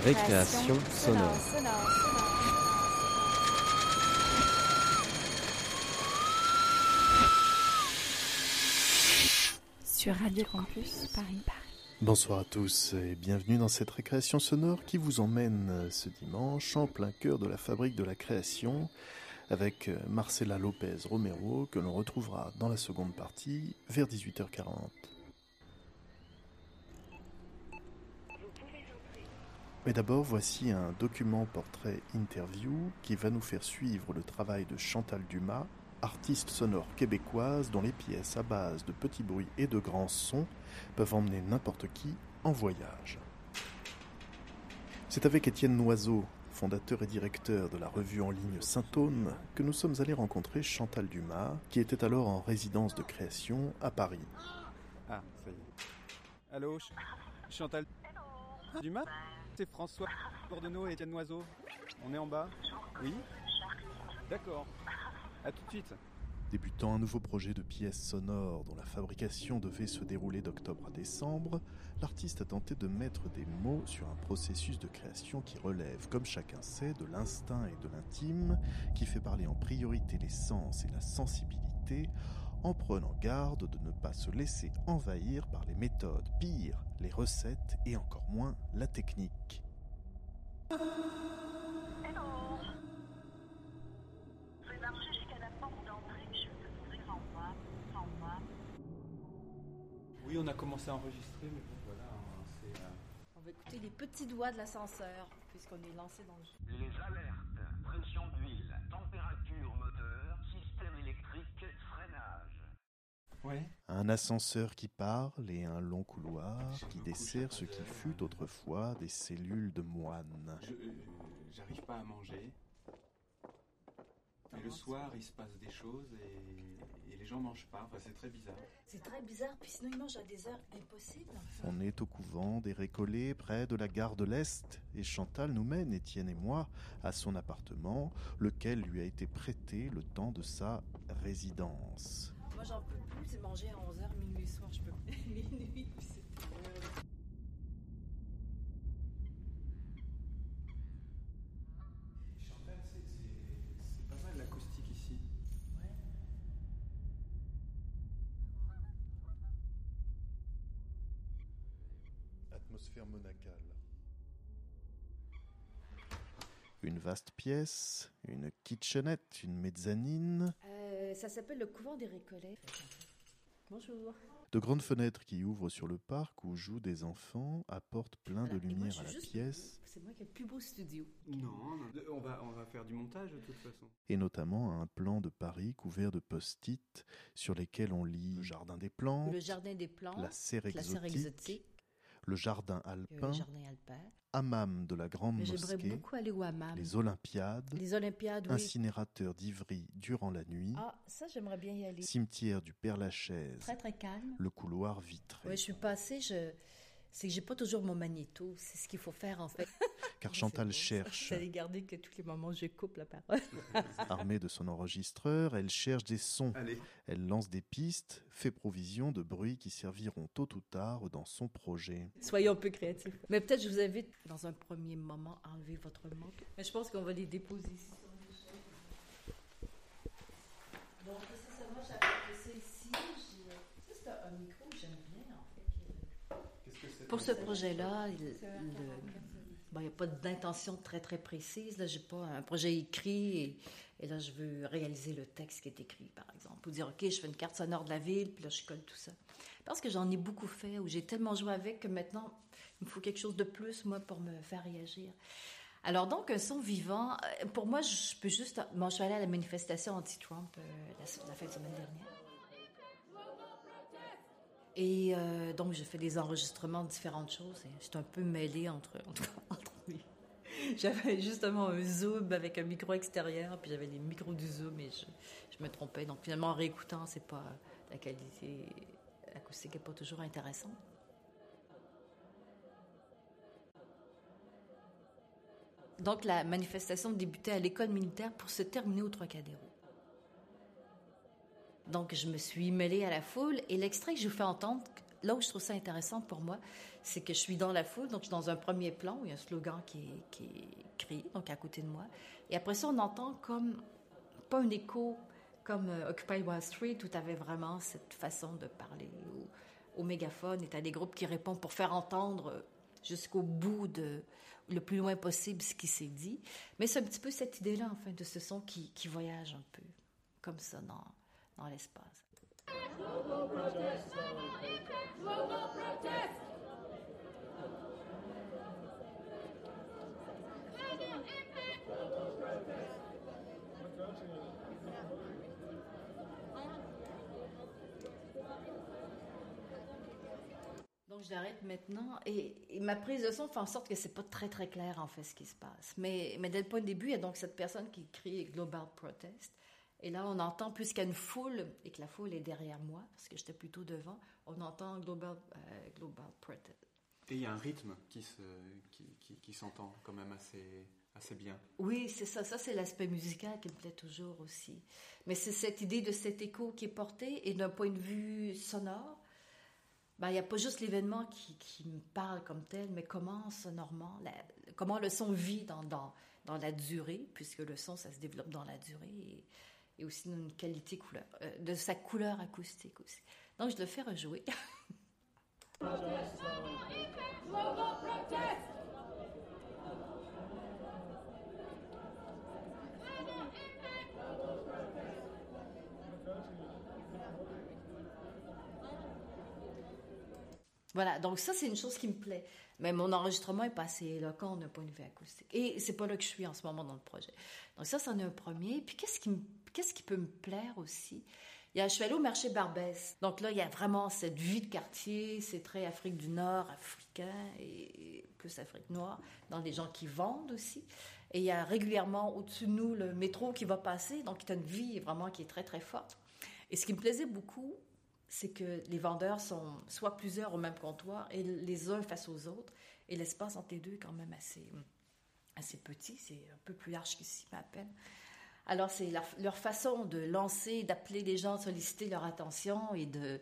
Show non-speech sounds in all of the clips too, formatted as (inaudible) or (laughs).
Récréation sonore. Sur Radio Campus Paris Paris. Bonsoir à tous et bienvenue dans cette récréation sonore qui vous emmène ce dimanche en plein cœur de la fabrique de la création avec Marcela Lopez Romero que l'on retrouvera dans la seconde partie vers 18h40. Mais d'abord, voici un document portrait interview qui va nous faire suivre le travail de Chantal Dumas, artiste sonore québécoise dont les pièces à base de petits bruits et de grands sons peuvent emmener n'importe qui en voyage. C'est avec Étienne Noiseau, fondateur et directeur de la revue en ligne Saint-Aune, que nous sommes allés rencontrer Chantal Dumas, qui était alors en résidence de création à Paris. Ah, ça y est. Allô, Ch- Chantal Dumas? François Bordenot et Étienne Noiseau. On est en bas Oui D'accord. À tout de suite. Débutant un nouveau projet de pièces sonores dont la fabrication devait se dérouler d'octobre à décembre, l'artiste a tenté de mettre des mots sur un processus de création qui relève, comme chacun sait, de l'instinct et de l'intime, qui fait parler en priorité les sens et la sensibilité, en prenant garde de ne pas se laisser envahir par les méthodes, pire, les recettes et encore moins la technique. Je vais marcher jusqu'à la porte d'entrée, je vais ouvrir en bas, en bas. Oui, on a commencé à enregistrer, mais bon, voilà, hein, c'est... euh, On va écouter les petits doigts de l'ascenseur, puisqu'on est lancé dans le jeu. Les alertes, pression d'huile, Ouais Un ascenseur qui parle et un long couloir qui dessert ce qui fut autrefois des cellules de moines. Je- je- J'arrive pas à manger. Et le soir, il se passe des choses et, et les gens mangent pas. Enfin, c'est très bizarre. C'est très bizarre, puis sinon ils mangent à des heures impossibles. On est au couvent des Récollets, près de la gare de l'Est, et Chantal nous mène, Étienne et moi, à son appartement, lequel lui a été prêté le temps de sa résidence. Moi j'en peux c'est manger à 11h, minuit soir, je peux. Minuit, (laughs) c'est... Chantal, c'est pas mal l'acoustique ici. Atmosphère monacale. Une vaste pièce, une kitchenette, une mezzanine, Euh, ça s'appelle le couvent des Récollets. Bonjour. de grandes fenêtres qui ouvrent sur le parc où jouent des enfants apportent plein de moi, lumière à la pièce, C'est moi qui ai le plus beau studio. Non, non. On va, on va faire du montage de toute façon. et notamment un plan de Paris couvert de post-it sur lesquels on lit le jardin des plantes, Le jardin des plantes, la serre la serre exotique, le jardin euh, alpin, le jardin alpin. Hammam de la grande Mais mosquée, beaucoup aller au hammam. les Olympiades, Les Olympiades, oui. incinérateur d'Ivry durant la nuit, Ah, ça j'aimerais bien y aller. cimetière du Très très calme. le couloir vitré. Ouais, je suis passée, je... c'est que j'ai pas toujours mon magnéto, c'est ce qu'il faut faire en fait. (laughs) Car Chantal bon, cherche, Ça allait garder que tous les moments je coupe la parole. (laughs) armée de son enregistreur, elle cherche des sons, Allez. elle lance des pistes, fait provision de bruits qui serviront tôt ou tard dans son projet. Soyons un peu créatifs. Mais peut-être je vous invite dans un premier moment à enlever votre manque. Mais je pense qu'on va les déposer ici. Donc, c'est ça, moi j'avais ça ici. j'ai- Ça, c'est un micro que j'aime bien en fait. Qu'est-ce que c'est Pour ce projet-là, il n'y a pas d'intention très très précise. Là, j'ai pas un projet écrit et, et là, je veux réaliser le texte qui est écrit, par exemple. Ou dire, OK, je fais une carte sonore de la ville, puis là, je colle tout ça. Parce que j'en ai beaucoup fait, où j'ai tellement joué avec que maintenant, il me faut quelque chose de plus, moi, pour me faire réagir. Alors donc, un son vivant, euh, pour moi, je peux juste... Bon, je suis allée à la manifestation anti-Trump euh, la, la fin de semaine dernière. Et euh, donc, j'ai fait des enregistrements de différentes choses. J'étais un peu mêlée entre, (laughs) entre. (laughs) J'avais justement un zoom avec un micro extérieur, puis j'avais les micros du zoom et je, je me trompais. Donc finalement, en réécoutant, c'est pas la qualité acoustique n'est pas toujours intéressante. Donc la manifestation débutait à l'école militaire pour se terminer au Trocadéro. Donc je me suis mêlée à la foule et l'extrait que je vous fais entendre là où je trouve ça intéressant pour moi, c'est que je suis dans la foule, donc je suis dans un premier plan où il y a un slogan qui est, qui écrit, donc à côté de moi. Et après ça, on entend comme, pas un écho comme euh, Occupy Wall Street, où tu avais vraiment cette façon de parler au, mégaphone, et tu as des groupes qui répondent pour faire entendre jusqu'au bout de le plus loin possible ce qui s'est dit. Mais c'est un petit peu cette idée-là, enfin, de ce son qui, qui voyage un peu comme ça dans, dans l'espace. Donc j'arrête maintenant et, et ma prise de son fait en sorte que c'est pas très très clair en fait ce qui se passe. Mais, mais dès le point de début, il y a donc cette personne qui crie Global Protest. Et là, on entend, puisqu'il y a une foule et que la foule est derrière moi, parce que j'étais plutôt devant, on entend Global, euh, Global Protest. Et il y a un rythme qui, se, qui, qui, qui s'entend quand même assez, assez bien. Oui, c'est ça. Ça, c'est l'aspect musical qui me plaît toujours aussi. Mais c'est cette idée de cet écho qui est porté et d'un point de vue sonore, ben, il n'y a pas juste l'événement qui, qui, me parle comme tel, mais comment sonorement, la, comment le son vit dans, dans, dans, la durée, puisque le son, ça se développe dans la durée, et, et aussi dans une qualité couleur, euh, de sa couleur acoustique aussi. Donc, je le fais rejouer. (laughs) Voilà, donc ça, c'est une chose qui me plaît. Mais mon enregistrement est pas assez éloquent d'un point de vue acoustique. Et c'est pas là que je suis en ce moment dans le projet. Donc ça, c'en est un premier. Puis qu'est-ce qui, qu'est-ce qui peut me plaire aussi? Il y a, je suis allée au marché Barbès. Donc là, il y a vraiment cette vie de quartier. C'est très Afrique du Nord, africain et plus Afrique noire, dans des gens qui vendent aussi. Et il y a régulièrement au-dessus de nous le métro qui va passer. Donc il y a une vie vraiment qui est très, très forte. Et ce qui me plaisait beaucoup, c'est que les vendeurs sont soit plusieurs au même comptoir et les uns face aux autres. Et l'espace entre les deux est quand même assez, assez petit. C'est un peu plus large qu'ici, à peine. Alors, c'est leur, façon de lancer, d'appeler les gens, solliciter leur attention et de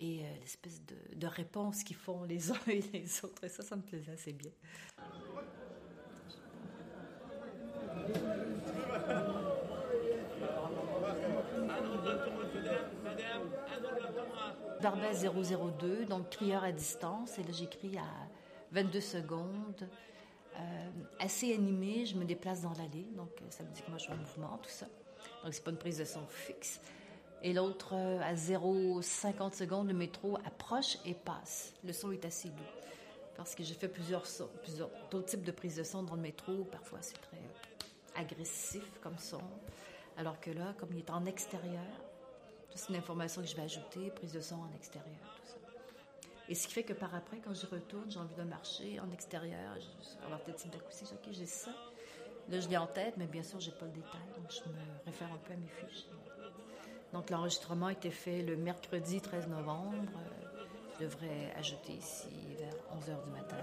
et euh, l'espèce de, de réponse qu'ils font les uns (laughs) et les autres. Et ça, ça me plaisait assez bien. Barbès 002, donc crieur à distance. Et là, j'écris à 22 secondes. Euh, assez animé, je me déplace dans l'allée, donc ça me dit que moi je suis en mouvement, tout ça. Donc c'est pas une prise de son fixe. Et l'autre, euh, à 0,50 secondes, le métro approche et passe. Le son est assez doux. Parce que j'ai fait plusieurs, sons, plusieurs d'autres types de prises de son dans le métro. Parfois, c'est très agressif comme son. Alors que là, comme il est en extérieur, c'est une information que je vais ajouter, prise de son en extérieur, tout ça. Et ce qui fait que par après, quand je retourne, j'ai envie de marcher en extérieur, avoir tel type d'acoustique, ok, j'ai ça. Là, je l'ai en tête, mais bien sûr, j'ai pas le détail, donc je me réfère un peu à mes fiches. Donc, l'enregistrement a été fait le mercredi 13 novembre. Je devrais ajouter ici vers 11 h du matin.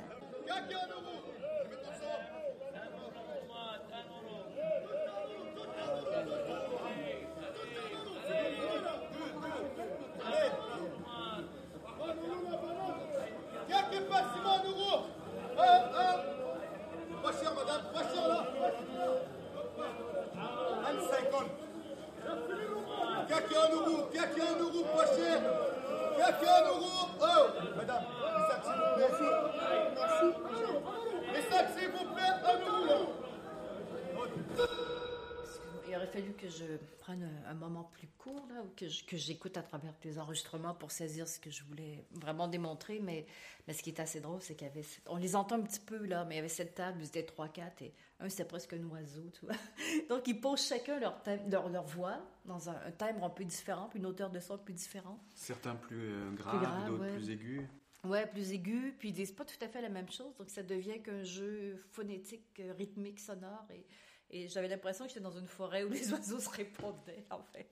Fechando o grupo parceiro! Fechando o grupo! Oh. Aurait fallu que je prenne un moment plus court, là, ou que, que j'écoute à travers les enregistrements pour saisir ce que je voulais vraiment démontrer. Mais, mais ce qui est assez drôle, c'est qu'il y avait. On les entend un petit peu, là, mais il y avait cette table, ils étaient 3-4, et un, c'était presque un oiseau, tu vois. (laughs) Donc, ils posent chacun leur, thème, leur, leur voix dans un, un, timbre un peu différent, puis une hauteur de son plus différente. Certains plus euh, graves, grave, d'autres ouais. plus aigus. Ouais, plus aigus, puis ils disent pas tout à fait la même chose. Donc, ça devient qu'un jeu phonétique, rythmique, sonore, et. Et j'avais l'impression que j'étais dans une forêt où les (laughs) oiseaux se répondaient, en fait.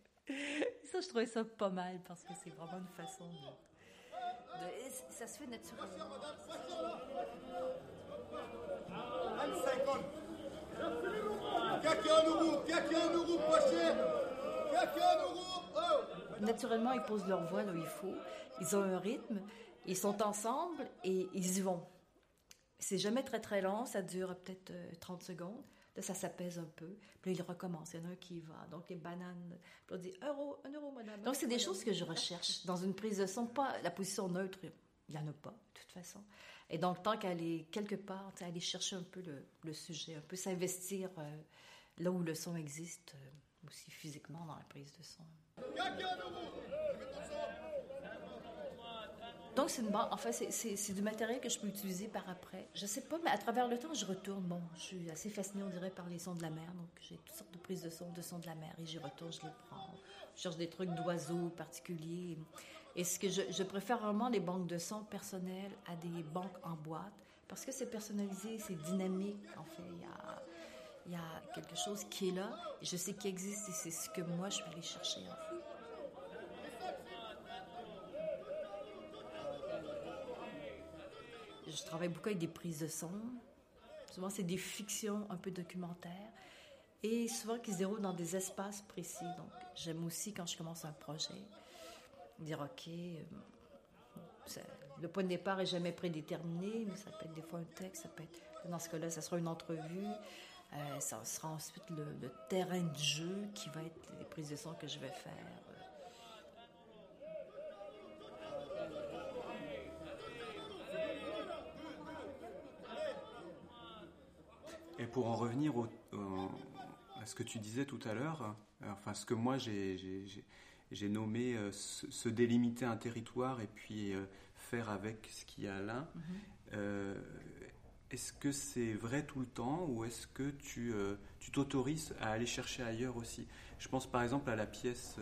Ça, je trouvais ça pas mal parce que c'est vraiment une façon de. de ça se fait naturellement. Naturellement, ils posent leur voix là où il faut. Ils ont un rythme. Ils sont ensemble et ils y vont. C'est jamais très très long, ça dure peut-être euh, 30 secondes. Là, ça s'apaise un peu. Puis là, il recommence. Il y en a un qui va. Donc, les bananes. Puis on dit un euro, un euro, madame. Donc, c'est des choses que je recherche dans une prise de son. Pas la position neutre, il n'y en a pas, de toute façon. Et donc, tant qu'elle est quelque part, aller chercher un peu le, le sujet, un peu s'investir euh, là où le son existe, euh, aussi physiquement dans la prise de son. Donc, c'est banque. Enfin, c'est- du matériel que je peux utiliser par après. Je sais pas, mais à travers le temps, je retourne. Bon, je suis assez fascinée, on dirait, par les sons de la mer. Donc, j'ai toutes sortes de prises de sons, de sons de la mer. Et j'y retourne, je les prends. Je cherche des trucs d'oiseaux particuliers. Et ce que je, je préfère vraiment les banques de sons personnelles à des banques en boîte. Parce que c'est personnalisé, c'est dynamique. En fait, il y a, y a quelque chose qui est là. Je sais qu'il existe et c'est ce que moi, je vais aller chercher, en fait. Je travaille beaucoup avec des prises de son. Souvent, c'est des fictions un peu documentaires. Et souvent, qui se déroulent dans des espaces précis. Donc, j'aime aussi, quand je commence un projet, dire OK, euh, le point de départ est jamais prédéterminé, mais ça peut être des fois un texte, ça peut être, dans ce cas-là, ça sera une entrevue. Euh, ça sera ensuite le terrain de jeu qui va être les prises de son que je vais faire. Et pour en revenir au- au- à ce que tu disais tout à l'heure, euh, enfin ce que moi j'ai- nommé euh, se, se délimiter un territoire et puis euh, faire avec ce qu'il y a là, euh, est-ce que c'est vrai tout le temps ou est-ce que tu t'autorises à aller chercher ailleurs aussi? Je pense par exemple à la pièce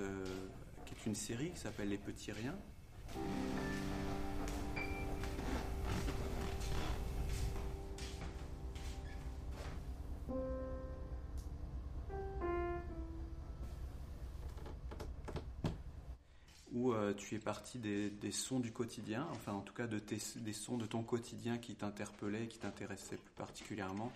qui est une série qui s'appelle Les Petits Riens. Tu es parti des, sons du quotidien, enfin en tout cas des sons de ton quotidien qui t'interpellaient, qui t'intéressaient plus particulièrement.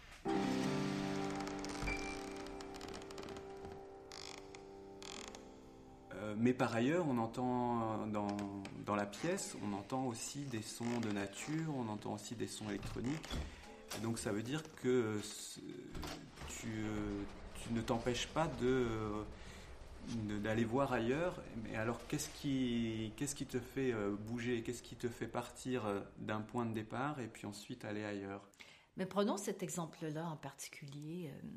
Euh, mais par ailleurs, on entend dans, dans la pièce, on entend aussi des sons de nature, on entend aussi des sons électroniques. Et donc ça veut dire que tu, euh, ne t'empêches pas euh, de- d'aller voir ailleurs. Mais alors qu'est-ce qui, qu'est-ce qui te fait euh, bouger? Qu'est-ce qui te fait partir euh, d'un point de départ et puis ensuite aller ailleurs? Mais prenons cet exemple-là en particulier. euh,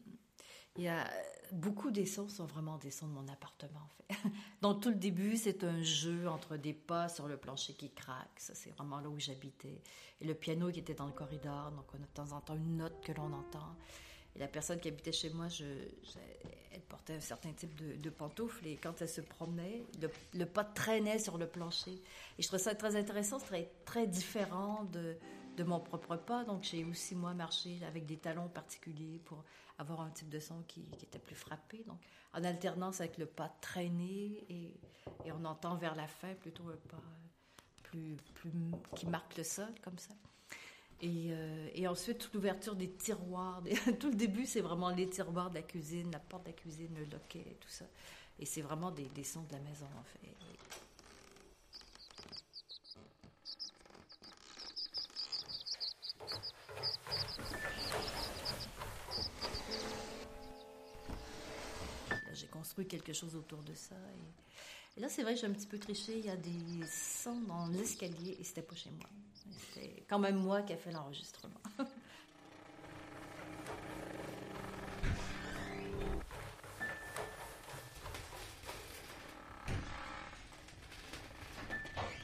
Il y a beaucoup des sons sont vraiment des sons de mon appartement, en. (laughs) Donc tout le début, c'est un jeu entre des pas sur le plancher qui craquent. Ça, c'est vraiment là où j'habitais. Et le piano qui était dans le corridor. Donc on a de temps en temps une note que l'on entend. La personne qui habitait chez moi, elle portait un certain type de, de pantoufles et quand elle se promenait, le, pas traînait sur le plancher. Et je trouvais ça très intéressant, très, très différent de, mon propre pas. Donc j'ai aussi, moi, marché avec des talons particuliers pour avoir un type de son qui, était plus frappé. Donc en alternance avec le pas traîné et, on entend vers la fin plutôt un pas plus qui marque le sol comme ça. Et, euh, et ensuite, toute l'ouverture des tiroirs. (laughs) tout le début, c'est vraiment les tiroirs de la cuisine, la porte de la cuisine, le loquet, tout ça. Et c'est vraiment des, sons de la maison, en fait. J'ai construit quelque chose autour de ça. Et, et là, c'est vrai j'ai un petit peu triché. Il y a des sons dans l'escalier et c'était pas chez moi. C'était quand même moi qui ai fait l'enregistrement. (laughs)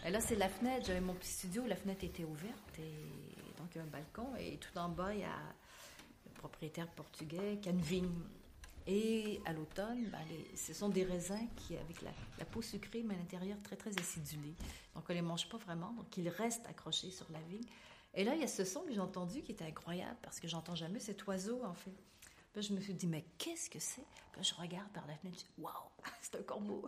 Et là, c'est la fenêtre. J'avais mon petit studio, la fenêtre était ouverte. Et donc, il y a un balcon. Et tout en bas, il y a le propriétaire portugais qui. Et à l'automne, ben, ce sont des raisins qui, avec la, peau sucrée, mais à l'intérieur très, très acidulée. Donc, on les mange pas vraiment. Donc, ils restent accrochés sur la vigne. Et là, il y a ce son que j'ai entendu qui était incroyable parce que j'entends jamais cet oiseau, en fait. Là, je me suis dit, mais qu'est-ce que c'est? Je regarde par la fenêtre, je dis, waouh, (laughs) c'est un corbeau.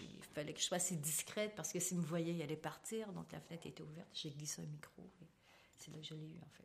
Il fallait que je sois assez discrète parce que s'il me voyait, il allait partir. Donc, la fenêtre était ouverte. J'ai glissé un micro. et C'est là que je l'ai eu, en fait.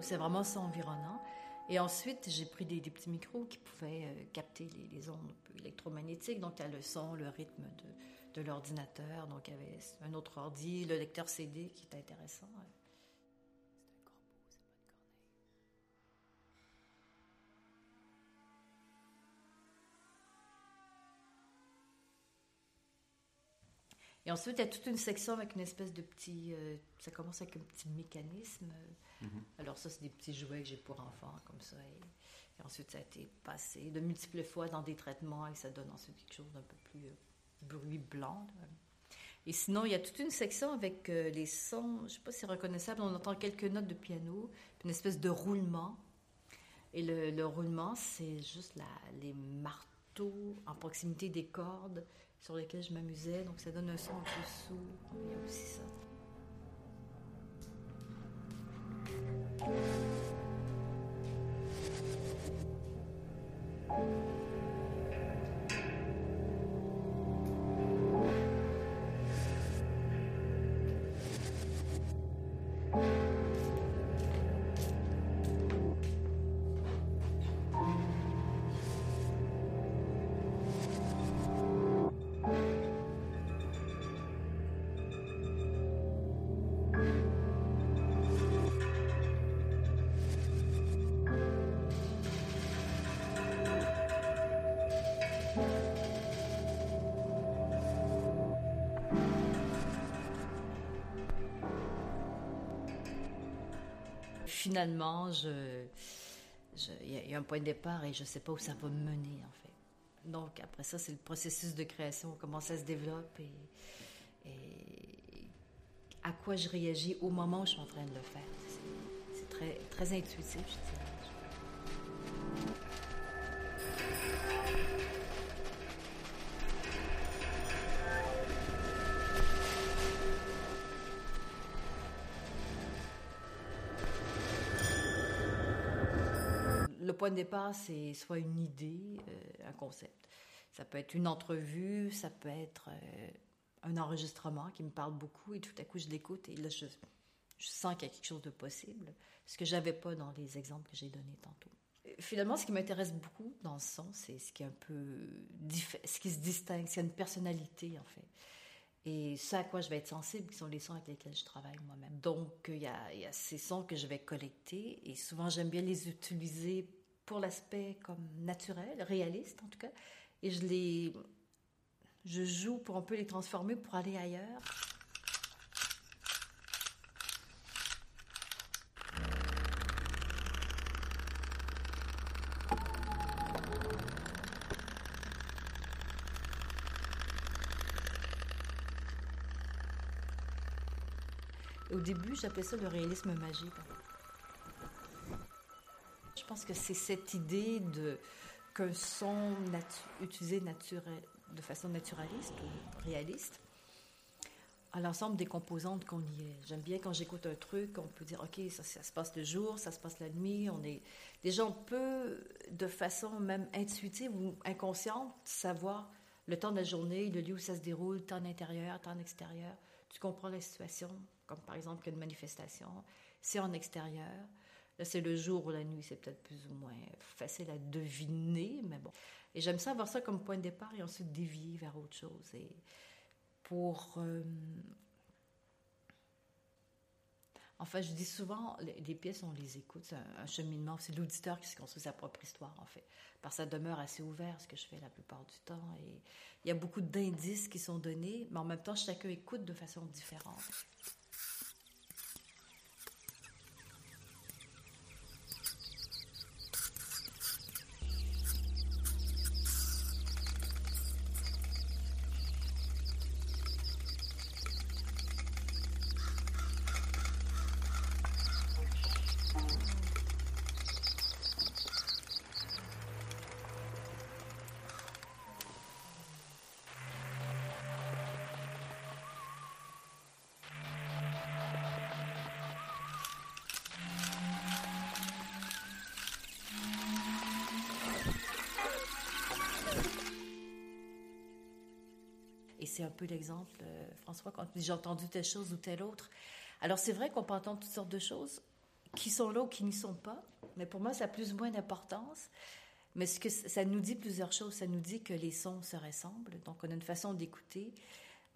Donc c'est vraiment ça environnant. Et ensuite, j'ai pris des, petits micros qui pouvaient euh, capter les, ondes électromagnétiques. Donc, le son, le rythme de, de l'ordinateur. Donc, il y avait un autre ordi, le lecteur CD qui était intéressant. Et ensuite, il y a toute une section avec une espèce de petit. Euh, ça commence avec un petit mécanisme. Mm -hmm. Alors, ça, c'est des petits jouets que j'ai pour enfants, comme ça. Et, et, ensuite, ça a été passé de multiples fois dans des traitements et ça donne ensuite quelque chose d'un peu plus euh, bruit blanc. Là. Et sinon, il y a toute une section avec euh, les sons. Je ne sais pas si c'est reconnaissable. On entend quelques notes de piano, une espèce de roulement. Et le, le roulement, c'est juste la, les marteaux en proximité des cordes sur lesquels je m'amusais. Donc ça donne un son un peu aussi ça. Finalement, il y a un point de départ et je ne sais pas où ça va me mener, en fait. Donc, après ça, c'est le processus de création, comment ça se développe et, et, à quoi je réagis au moment où je suis en train de le faire. C'est très, très intuitif, je dirais. Point de départ, c'est soit une idée, euh, un concept. Ça peut être une entrevue, ça peut être euh, un enregistrement qui me parle beaucoup et tout à coup je l'écoute et là je, sens qu'il y a quelque chose de possible, ce que j'avais pas dans les exemples que j'ai donnés tantôt. Finalement, ce qui m'intéresse beaucoup dans le son, c'est ce qui est un peu ce qui se distingue, c'est une personnalité en fait. Et ce à quoi je vais être sensible, qui sont les sons avec lesquels je travaille moi-même. Donc, il y, a, il y a ces sons que je vais collecter et souvent j'aime bien les utiliser l'aspect comme naturel, réaliste en tout cas. Et je les. Je joue pour un peu les transformer pour aller ailleurs. Au début, j'appelais ça le réalisme magique. Pense que c'est cette idée de qu'un son utilisé de façon naturaliste ou réaliste à l'ensemble des composantes qu'on y est. J'aime bien quand j'écoute un truc, on peut dire, OK, ça, se passe le jour, ça se passe la nuit. On est déjà, on peut, de façon même intuitive ou inconsciente, savoir le temps de la journée, le lieu où ça se déroule, temps intérieur, temps extérieur. Tu comprends la situation, comme par exemple qu'il manifestation. C'est en extérieur. C'est le jour ou la nuit, c'est peut-être plus ou moins facile à deviner, mais bon. Et j'aime ça avoir ça comme point de départ et ensuite dévier vers autre chose. Et pour. Euh... Enfin, je dis souvent, les, pièces, on les écoute, c'est un, cheminement. C'est l'auditeur qui se construit sa propre histoire, en fait. Par ça demeure assez ouvert, ce que je fais la plupart du temps. Et il y a beaucoup d'indices qui sont donnés, mais en même temps, chacun écoute de façon différente. C'est un peu l'exemple, euh, François, quand j'ai entendu telle chose ou telle autre. Alors c'est vrai qu'on peut entendre toutes sortes de choses qui sont là ou qui n'y sont pas. Mais pour moi, ça a plus ou moins d'importance. Mais ce que ça nous dit plusieurs choses. Ça nous dit que les sons se ressemblent. Donc, on a une façon d'écouter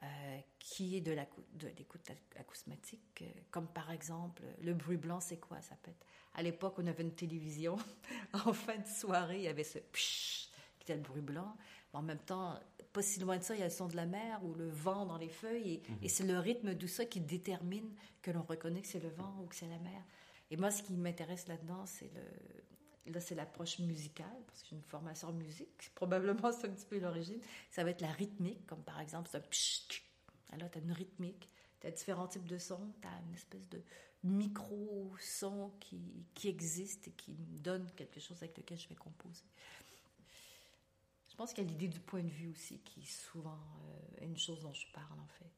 euh, qui est de l'écoute acousmatique. euh, comme par exemple, le bruit blanc, c'est quoi? Ça peut être. À l'époque, on avait une télévision. (laughs) en fin de soirée, il y avait ce pshh qui était le bruit blanc. Mais en même temps, pas si loin de ça, il y a le son de la mer ou le vent dans les feuilles. Et, et c'est le rythme de ça qui détermine que l'on reconnaît que c'est le vent ou que c'est la mer. Et moi, ce qui m'intéresse là-dedans, c'est le, là, c'est l'approche musicale, parce que j'ai une formation en musique. (laughs) Probablement, c'est un petit peu l'origine. Ça va être la rythmique, comme par exemple, c'est un psh, tch. Alors, tu as une rythmique, tu as différents types de sons, tu as une espèce de micro-son qui, qui existe et qui me donne quelque chose avec lequel je vais composer. Je pense qu'il y a l'idée du point de vue aussi, qui est souvent euh, une chose dont je parle, en fait.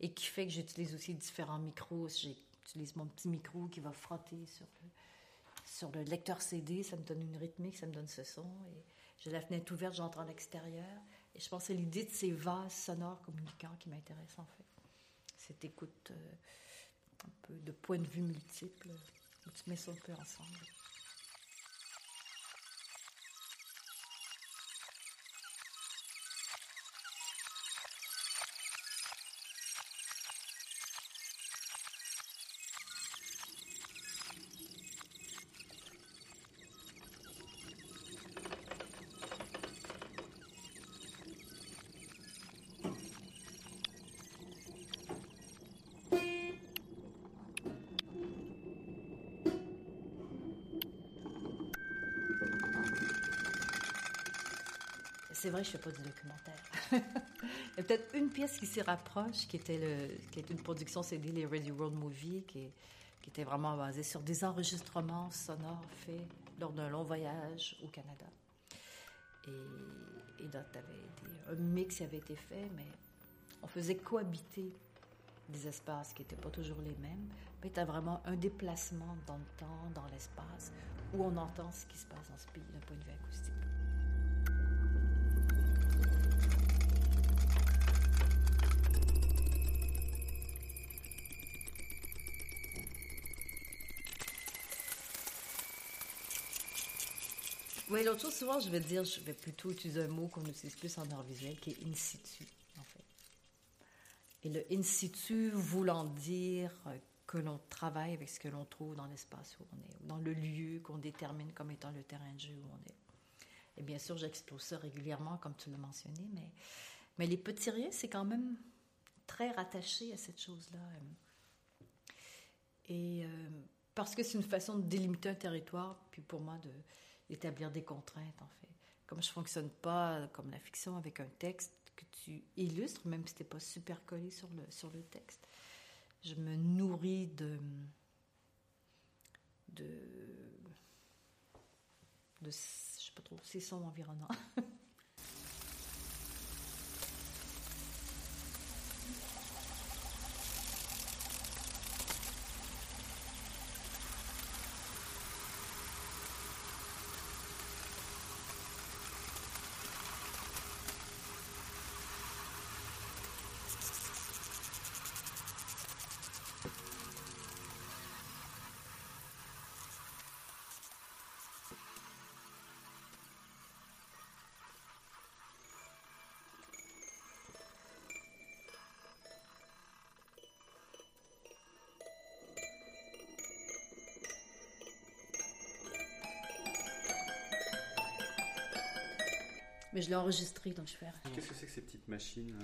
Et qui fait que j'utilise aussi différents micros. J'utilise mon petit micro qui va frotter sur le, lecteur CD, ça me donne une rythmique, ça me donne ce son. Et j'ai la fenêtre ouverte, j'entends l'extérieur. Et je pense que l'idée de ces vases sonores communicants qui m'intéresse en fait. Cette écoute euh, un peu de points de vue multiples, où tu mets ça un peu ensemble. C'est vrai, je fais pas du documentaire. (laughs) Il y a peut-être une pièce qui s'y rapproche, qui était, le, qui est une production CD, les Ready World Movie, qui, était vraiment basée sur des enregistrements sonores faits lors d'un long voyage au Canada. Et, donc, un mix avait été fait, mais on faisait cohabiter des espaces qui n'étaient pas toujours les mêmes. Mais as vraiment un déplacement dans le temps, dans l'espace, où on entend ce qui se passe dans ce pays d'un point de vue acoustique. Oui, l'autre chose, souvent, je vais dire, je vais plutôt utiliser un mot qu'on utilise plus en art visuel, qui est in situ, en fait. Et le in situ voulant dire que l'on travaille avec ce que l'on trouve dans l'espace où on est, ou dans le lieu qu'on détermine comme étant le terrain de jeu où on est. Et bien sûr, j'explose ça régulièrement, comme tu l'as mentionné, mais, mais les petits riens, c'est quand même très rattaché à cette chose-là. Et euh, parce que c'est une façon de délimiter un territoire, puis pour moi, de, d'établir des contraintes, en fait. Comme je fonctionne pas comme la fiction avec un texte que tu illustres, même si t'es pas super collé sur le, sur le texte, je me nourris de. de. de. je sais pas trop, ces sons environnants. (laughs) Mais je l'ai enregistré, donc je fais. Qu'est-ce que c'est que ces petites machines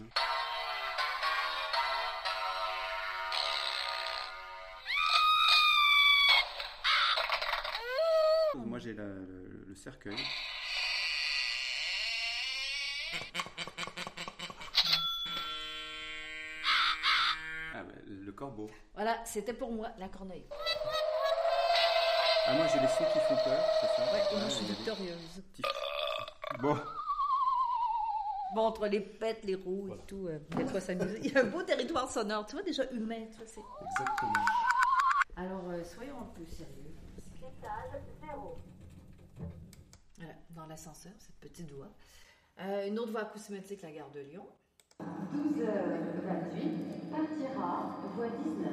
Moi j'ai le, le cercueil. Ah, bah, le corbeau. Voilà, c'était pour moi, la corneille. Ah, moi j'ai les sons qui font peur, c'est ça Ouais, et Ah, moi je suis victorieuse. Bon, Bon, entre les pètes, les roues et tout, euh, s'amuser. (laughs) Il y a un beau territoire sonore, tu vois, déjà humain, tu vois, c'est... exactement. Alors, euh, soyons un peu sérieux. Étage 0. Voilà, dans l'ascenseur, cette petite voix. Euh, une autre voix acousmatique, la gare de Lyon. 12h28, partira, voie 19.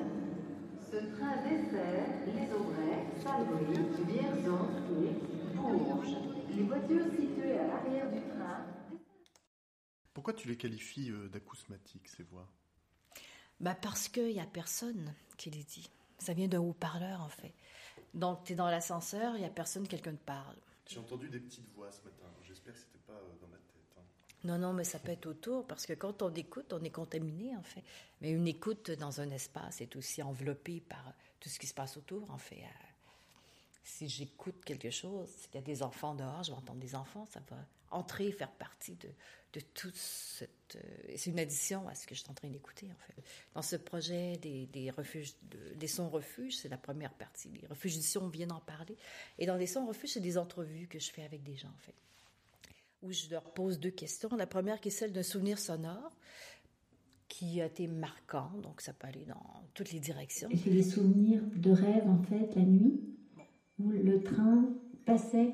Ce train dessert les Aubrais, Salbris, Vierzon et Bourges. Les voitures situées à l'arrière du. Pourquoi tu les qualifies euh, d'acousmatiques, ces voix? Bah parce qu'il n'y a personne qui les dit. Ça vient d'un haut-parleur, en fait. Donc, tu es dans l'ascenseur, il n'y a personne, quelqu'un te parle. J'ai entendu des petites voix ce matin. J'espère que c'était pas euh, dans ma tête. hein. Non, non, mais ça peut être autour, parce que quand on écoute, on est contaminé, en fait. Mais une écoute dans un espace est aussi enveloppée par tout ce qui se passe autour, en fait. Euh, si j'écoute quelque chose, s'il y a des enfants dehors, je vais entendre des enfants, ça va entrer, faire partie de, de toute cette... euh, c'est une addition à ce que je suis en train d'écouter, en fait. Dans ce projet des, des refuges, de- des sons refuges, c'est la première partie. Les refuges d'ici, on vient d'en parler. Et dans les sons refuges, c'est des entrevues que je fais avec des gens, en fait où je leur pose deux questions. La première qui est celle d'un souvenir sonore qui a été marquant, donc ça peut aller dans toutes les directions. J'ai des souvenirs de rêve en fait la nuit où le train passait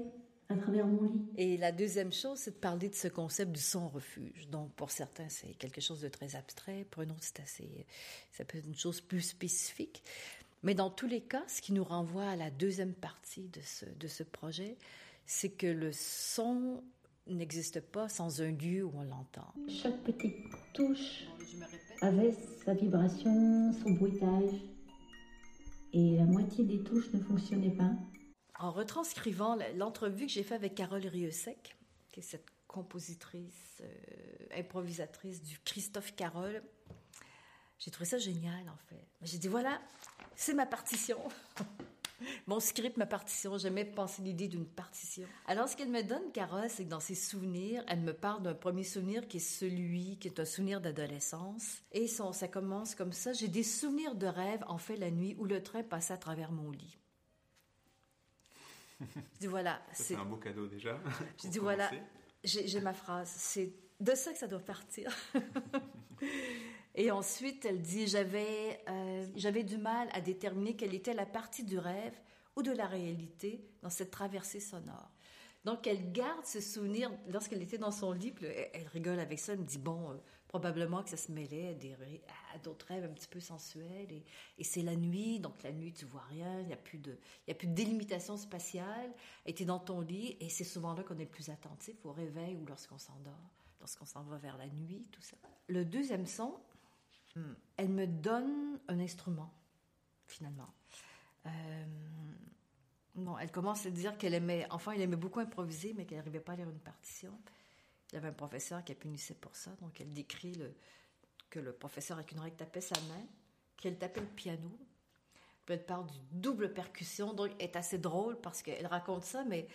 à travers mon lit. Et la deuxième chose, c'est de parler de ce concept du son refuge. Donc, pour certains, c'est quelque chose de très abstrait. Pour un autre, c'est assez, ça peut être une chose plus spécifique. Mais dans tous les cas, ce qui nous renvoie à la deuxième partie de ce, de ce projet, c'est que le son n'existe pas sans un lieu où on l'entend. Chaque petite touche avait sa vibration, son bruitage. Et la moitié des touches ne fonctionnaient pas. En retranscrivant l'entrevue que j'ai faite avec Carole Rieussec, qui est cette compositrice, euh, improvisatrice du Christophe Carole, j'ai trouvé ça génial en fait. J'ai dit voilà, c'est ma partition. (laughs) Mon script, ma partition, jamais pensé l'idée d'une partition. Alors, ce qu'elle me donne, Carole, c'est que dans ses souvenirs, elle me parle d'un premier souvenir qui est celui qui est un souvenir d'adolescence. Et ça commence comme ça. J'ai des souvenirs de rêve, en fait, la nuit où le train passait à travers mon lit. Je dis voilà, C'est un beau cadeau déjà. je dis voilà, j'ai ma phrase. C'est de ça que ça doit partir. (laughs) Et ensuite, elle dit j'avais euh, j'avais du mal à déterminer quelle était la partie du rêve ou de la réalité dans cette traversée sonore. Donc, elle garde ce souvenir lorsqu'elle était dans son lit. elle rigole avec ça. Elle me dit bon, euh, probablement que ça se mêlait à des à d'autres rêves un petit peu sensuels. Et, et c'est la nuit, donc la nuit, tu vois rien. Il n'y a plus de a plus de délimitation spatiale. Et tu es dans ton lit, et c'est souvent là qu'on est le plus attentif au réveil ou lorsqu'on s'endort, lorsqu'on s'en va vers la nuit, tout ça. Le deuxième son, hmm, elle me donne un instrument, finalement. Euh, elle commence à dire qu'elle aimait, enfin, elle aimait beaucoup improviser, mais qu'elle n'arrivait pas à lire une partition. Il y avait un professeur qui la punissait pour ça, donc elle décrit que le professeur avec une règle tapait sa main, qu'elle tapait le piano. Puis elle parle du double percussion, donc est assez drôle parce qu'elle raconte ça, mais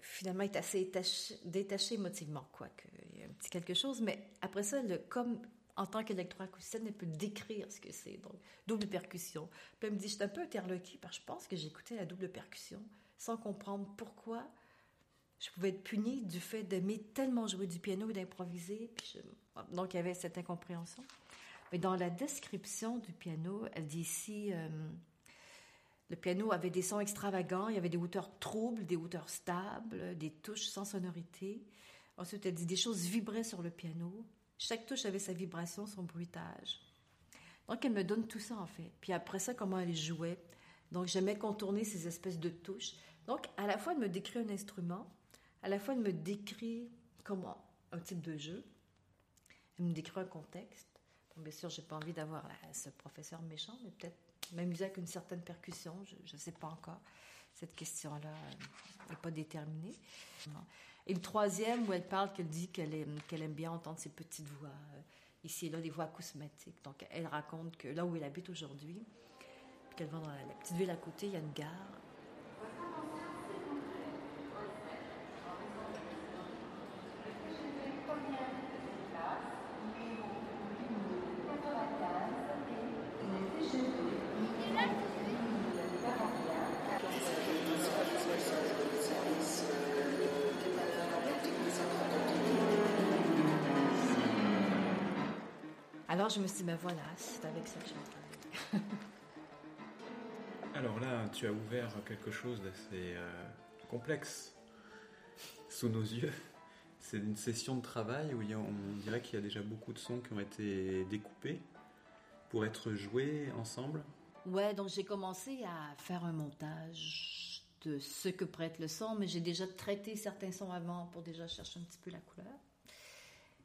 finalement elle est assez détachée émotivement, quoique il y a un petit quelque chose. Mais après ça, comme en tant qu'électroacousticienne, elle peut décrire ce que c'est. Donc, double percussion. Puis elle me dit, je suis un peu interloquée parce que je pense que j'écoutais la double percussion sans comprendre pourquoi je pouvais être punie du fait d'aimer tellement jouer du piano et d'improviser. Donc, il y avait cette incompréhension. Mais dans la description du piano, elle dit ici, euh, le piano avait des sons extravagants, il y avait des hauteurs troubles, des hauteurs stables, des touches sans sonorité. Ensuite, elle dit des choses vibraient sur le piano. Chaque touche avait sa vibration, son bruitage. Donc, elle me donne tout ça, en fait. Puis après ça, comment elle jouait. Donc, j'aimais contourner ces espèces de touches. Donc, à la fois, elle me décrit un instrument, à la fois, elle me décrit comment un type de jeu. Elle me décrit un contexte. Bien sûr, j'ai pas envie d'avoir ce professeur méchant, mais peut-être m'amuser avec une certaine percussion. Je ne sais pas encore. Cette question-là n'est pas déterminée. Et le troisième, où elle parle, qu'elle dit qu'elle aime, bien entendre ces petites voix, euh, ici et là, des voix acousmatiques. Donc, elle raconte que là où elle habite aujourd'hui, qu'elle va dans la petite ville à côté, il y a une gare. Alors, je me suis dit, ben voilà, c'est avec ça que je vais travailler. (laughs) Alors là, tu as ouvert quelque chose d'assez euh, complexe sous nos yeux. C'est une session de travail où il y a- on dirait qu'il y a déjà beaucoup de sons qui ont été découpés pour être joué ensemble Ouais, donc j'ai commencé à faire un montage de ce que prête le son, mais j'ai déjà traité certains sons avant pour déjà chercher un petit peu la couleur.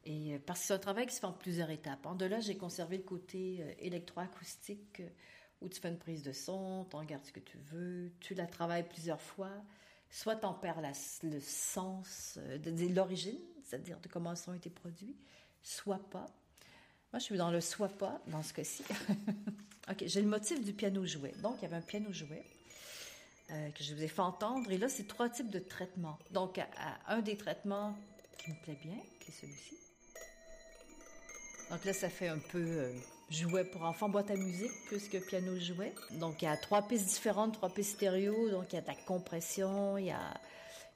Euh, parce que c'est un travail qui se fait en plusieurs étapes. En de là, j'ai conservé le côté euh, électroacoustique euh, où tu fais une prise de son, tu en gardes ce que tu veux, tu la travailles plusieurs fois. Soit tu en perds le sens de, l'origine, c'est-à-dire de comment le son a été produit, soit pas. Moi, je suis dans le soit pas dans ce cas-ci. (laughs) OK, j'ai le motif du piano jouet. Donc, il y avait un piano jouet que je vous ai fait entendre. Et là, c'est trois types de traitements. Donc, un des traitements qui me plaît bien, qui est celui-ci. Donc là, ça fait un peu euh, jouet pour enfants, boîte à musique, plus que piano jouet. Donc il y a trois pistes différentes, trois pistes stéréo. Donc il y a de la compression, il y a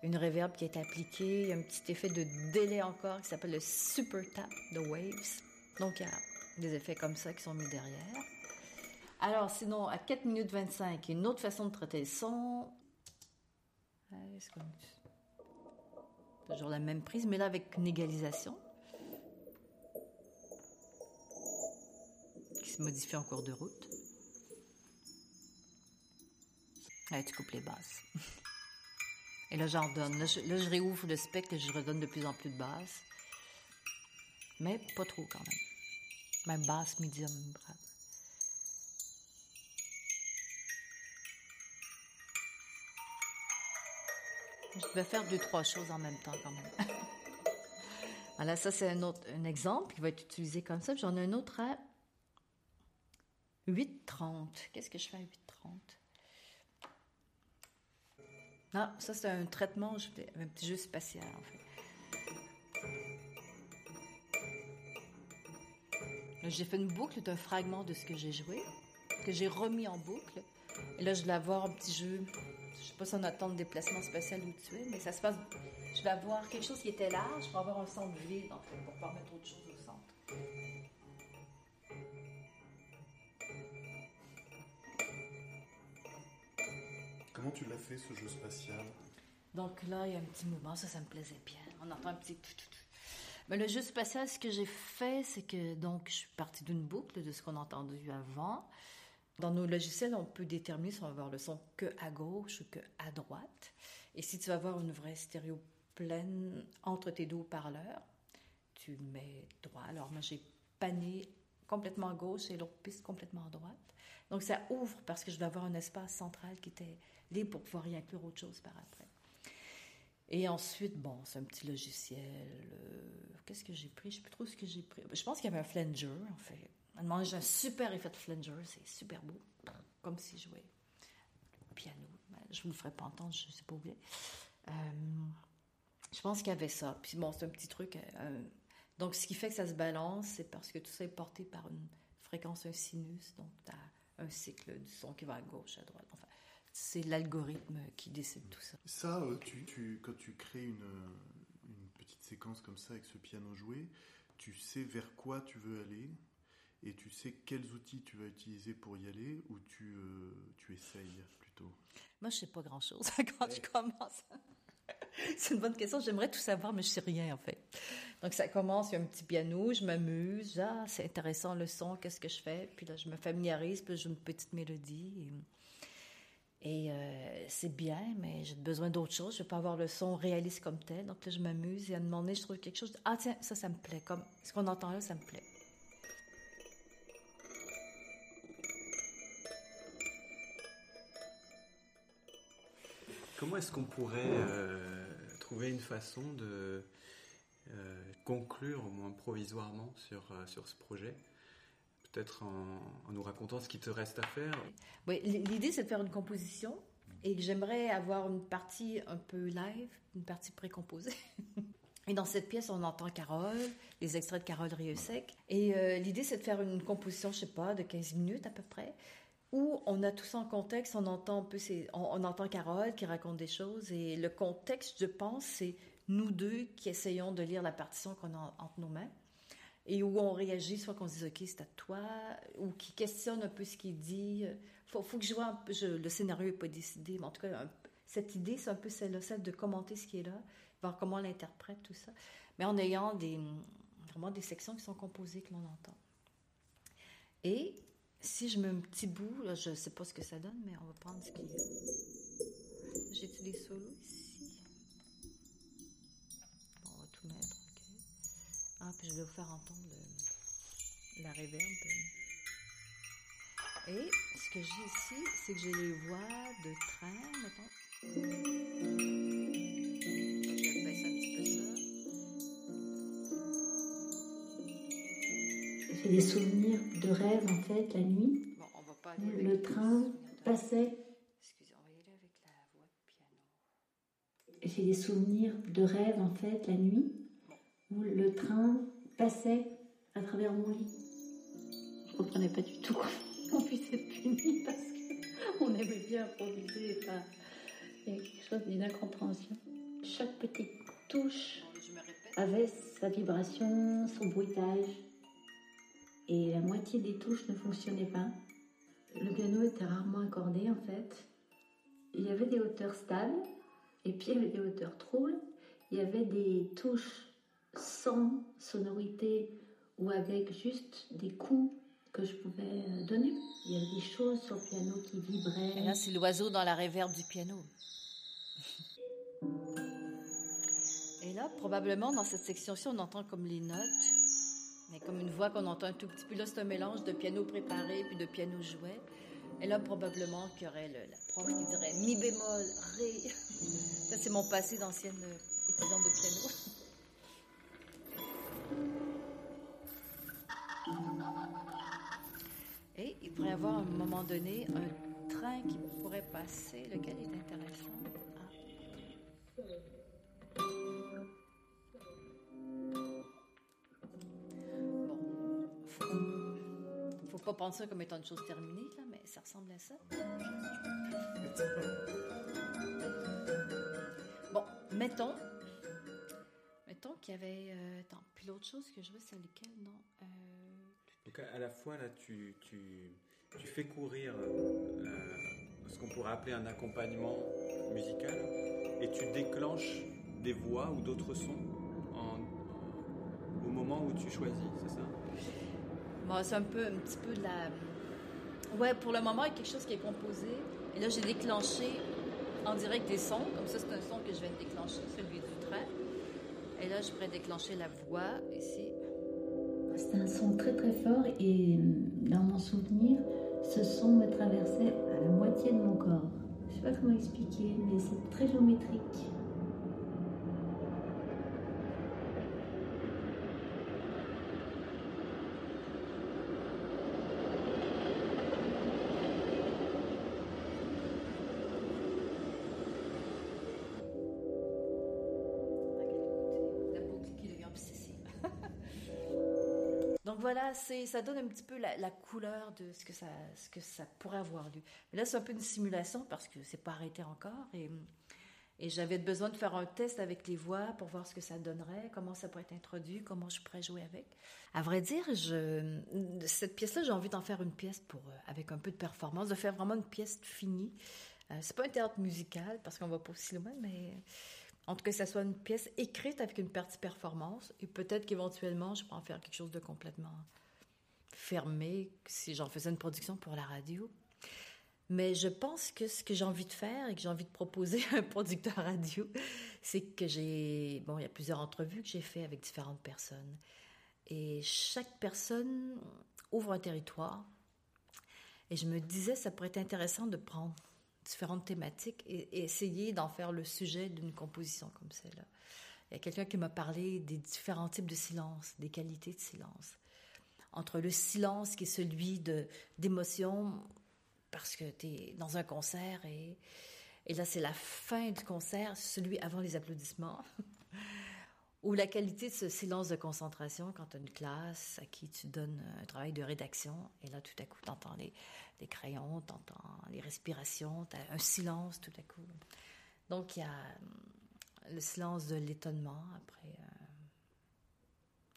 une reverb qui est appliquée, il y a un petit effet de délai encore qui s'appelle le super tap de waves. Donc il y a des effets comme ça qui sont mis derrière. Alors sinon, à 4 minutes 25, une autre façon de traiter le son. Toujours la même prise, mais là avec une égalisation. Se modifie en cours de route. Allez, tu coupes les basses. Et là, j'en donne. Là je, réouvre le spectre et je redonne de plus en plus de basses. Mais pas trop quand même. Même basse, medium, brave. Je vais faire deux, trois choses en même temps quand même. (laughs) voilà, ça c'est un autre un exemple qui va être utilisé comme ça. J'en ai un autre à 8,30. Qu'est-ce que je fais à 8,30? Non, ça c'est un traitement, un petit jeu spatial en fait. J'ai fait une boucle d'un fragment de ce que j'ai joué, que j'ai remis en boucle. Et là, je vais avoir un petit jeu. Je sais pas si on attend de déplacement spatial où tu es, mais ça se passe. Je vais avoir quelque chose qui était large pour avoir un centre vide, en fait, pour pouvoir mettre autre chose Tu l'as fait ce jeu spatial? Donc là, il y a un petit mouvement, ça, ça me plaisait bien. On entend un petit Mais le jeu spatial, ce que j'ai fait, c'est que donc je suis partie d'une boucle de ce qu'on a entendu avant. Dans nos logiciels, on peut déterminer si on va avoir le son que à gauche ou que à droite. Et si tu vas avoir une vraie stéréo pleine entre tes deux haut-parleurs, tu mets droit. Alors moi, j'ai pané complètement à gauche et l'autre piste complètement à droite. Donc ça ouvre parce que je vais avoir un espace central qui était libre pour pouvoir y inclure autre chose par après. Et ensuite, bon, c'est un petit logiciel. Euh, qu'est-ce que j'ai pris? Je ne sais plus trop ce que j'ai pris. Je pense qu'il y avait un flanger, en fait. J'ai un super effet de flanger, c'est super beau. Comme si je jouais piano. Je ne vous le ferai pas entendre, je ne sais pas où euh, je pense qu'il y avait ça. Puis bon, c'est un petit truc. Euh, donc, ce qui fait que ça se balance, c'est parce que tout ça est porté par une fréquence, un sinus. Donc, tu as un cycle du son qui va à gauche, à droite. C'est l'algorithme qui décide tout ça. Ça, euh, tu, quand tu crées une, une, petite séquence comme ça avec ce piano joué, tu sais vers quoi tu veux aller et tu sais quels outils tu vas utiliser pour y aller ou tu, euh, tu essayes plutôt? Moi, je sais pas grand-chose (laughs) quand je commence. (laughs) C'est une bonne question. J'aimerais tout savoir, mais je sais rien en fait. Donc ça commence, il y a un petit piano, je m'amuse, ah, c'est intéressant le son, qu'est-ce que je fais? Puis là, je me familiarise, puis j'ai une petite mélodie. Et, euh, c'est bien, mais j'ai besoin d'autre chose. Je ne vais pas avoir le son réaliste comme tel. Donc là, je m'amuse et à donné, je trouve quelque chose. Ah tiens, ça, ça me plaît. Comme ce qu'on entend là, ça me plaît. Comment est-ce qu'on pourrait euh, trouver une façon de euh, conclure, au moins provisoirement, sur, sur ce projet? Peut-être en, nous racontant ce qui te reste à faire Oui, l'idée c'est de faire une composition et j'aimerais avoir une partie un peu live, une partie précomposée. (laughs) Et dans cette pièce, on entend Carole, les extraits de Carole Rieux-Sec. Et l'idée, c'est de faire une composition, je sais pas, de 15 minutes à peu près, où on a tout ça en contexte, on entend un peu, on, entend Carole qui raconte des choses, et le contexte, je pense, c'est nous deux qui essayons de lire la partition qu'on a entre nos mains, et où on réagit, soit qu'on se dise, OK, c'est à toi, ou qui questionne un peu ce qu'il dit. Faut, faut que je vois un peu, le scénario n'est pas décidé, mais en tout cas, cette idée, c'est un peu celle-là, celle de commenter ce qui est là, voir comment on l'interprète, tout ça, mais en ayant des, vraiment des sections qui sont composées, que l'on entend. Et Si je mets un petit bout, je ne sais pas ce que ça donne, mais on va prendre ce qui J'ai-tu des solos ici? Ah, puis je vais vous faire entendre le- la réverb. Et ce que j'ai ici, c'est que j'ai les voix de train, mettons. Je vais baisser un petit peu ça. J'ai des souvenirs de rêve en fait la nuit. Bon, on va pas où aller avec le train passait. Excusez, on va y aller avec la voix de piano. J'ai des souvenirs de rêve en fait la nuit le train passait à travers mon lit. Je comprenais pas du tout qu'on puisse être puni parce qu'on aimait bien improviser. Il y a quelque chose d'une incompréhension. Chaque petite touche avait sa vibration, son bruitage. Et la moitié des touches ne fonctionnaient pas. Le piano était rarement accordé en fait. Il y avait des hauteurs stables et puis il y avait des hauteurs troubles. Il y avait des touches sans sonorité ou avec juste des coups que je pouvais euh, donner. Il y avait des choses sur le piano qui vibraient. Et là, c'est l'oiseau dans la réverbe du piano. Et là, probablement, dans cette section-ci, on entend comme les notes, mais comme une voix qu'on entend un tout petit peu. Là, c'est un mélange de piano préparé puis de piano jouet. Et là, probablement qu'il y aurait le- la prof qui dirait mi bémol, ré. (laughs) Ça, c'est mon passé d'ancienne euh, étudiante de piano. (laughs) pourrait y avoir à un moment donné un train qui pourrait passer, lequel est intéressant? Ah. Bon, faut, faut pas prendre ça comme étant une chose terminée, là, mais ça ressemble à ça. Bon, mettons, mettons qu'il y avait. euh, attends, puis l'autre chose que je veux, c'est lequel, non Euh, Donc à la fois là, tu, fais courir euh, ce qu'on pourrait appeler un accompagnement musical et tu déclenches des voix ou d'autres sons au moment où tu choisis, c'est ça? Bon, c'est un peu, un petit peu de la. Ouais, pour le moment, il y a quelque chose qui est composé. Et là, j'ai déclenché en direct des sons. Comme ça, c'est un son que je viens de déclencher, celui du train. Et là, je pourrais déclencher la voix ici. C'était un son très très fort et euh, dans mon souvenir, ce son me traversait à la moitié de mon corps. Je sais pas comment expliquer, mais c'est très géométrique. Voilà, ça donne un petit peu la, couleur de ce que, ça, pourrait avoir lieu. Mais là, c'est un peu une simulation parce que c'est pas arrêté encore. Et, j'avais besoin de faire un test avec les voix pour voir ce que ça donnerait, comment ça pourrait être introduit, comment je pourrais jouer avec. À vrai dire, cette pièce-là, j'ai envie d'en faire une pièce pour, euh, avec un peu de performance, de faire vraiment une pièce finie. Euh, c'est pas un théâtre musical parce qu'on va pas aussi loin, mais en tout cas, ça soit une pièce écrite avec une partie performance et peut-être qu'éventuellement, je pourrais en faire quelque chose de complètement fermé si j'en faisais une production pour la radio. Mais je pense que ce que j'ai envie de faire et que j'ai envie de proposer (laughs) à un producteur radio, c'est que j'ai... Bon, il y a plusieurs entrevues que j'ai fait avec différentes personnes. Et chaque personne ouvre un territoire. Et je me disais, ça pourrait être intéressant de prendre différentes thématiques et, essayer d'en faire le sujet d'une composition comme celle-là. Il y a quelqu'un qui m'a parlé des différents types de silence, des qualités de silence. Entre le silence qui est celui d'émotion, parce que tu es dans un concert et, et là c'est la fin du concert, celui avant les applaudissements. (laughs) Ou la qualité de ce silence de concentration quand tu as une classe à qui tu donnes un travail de rédaction et là tout à coup tu entends les, les crayons, tu entends les respirations, tu as un silence tout à coup. Donc il y a hum, le silence de l'étonnement après euh,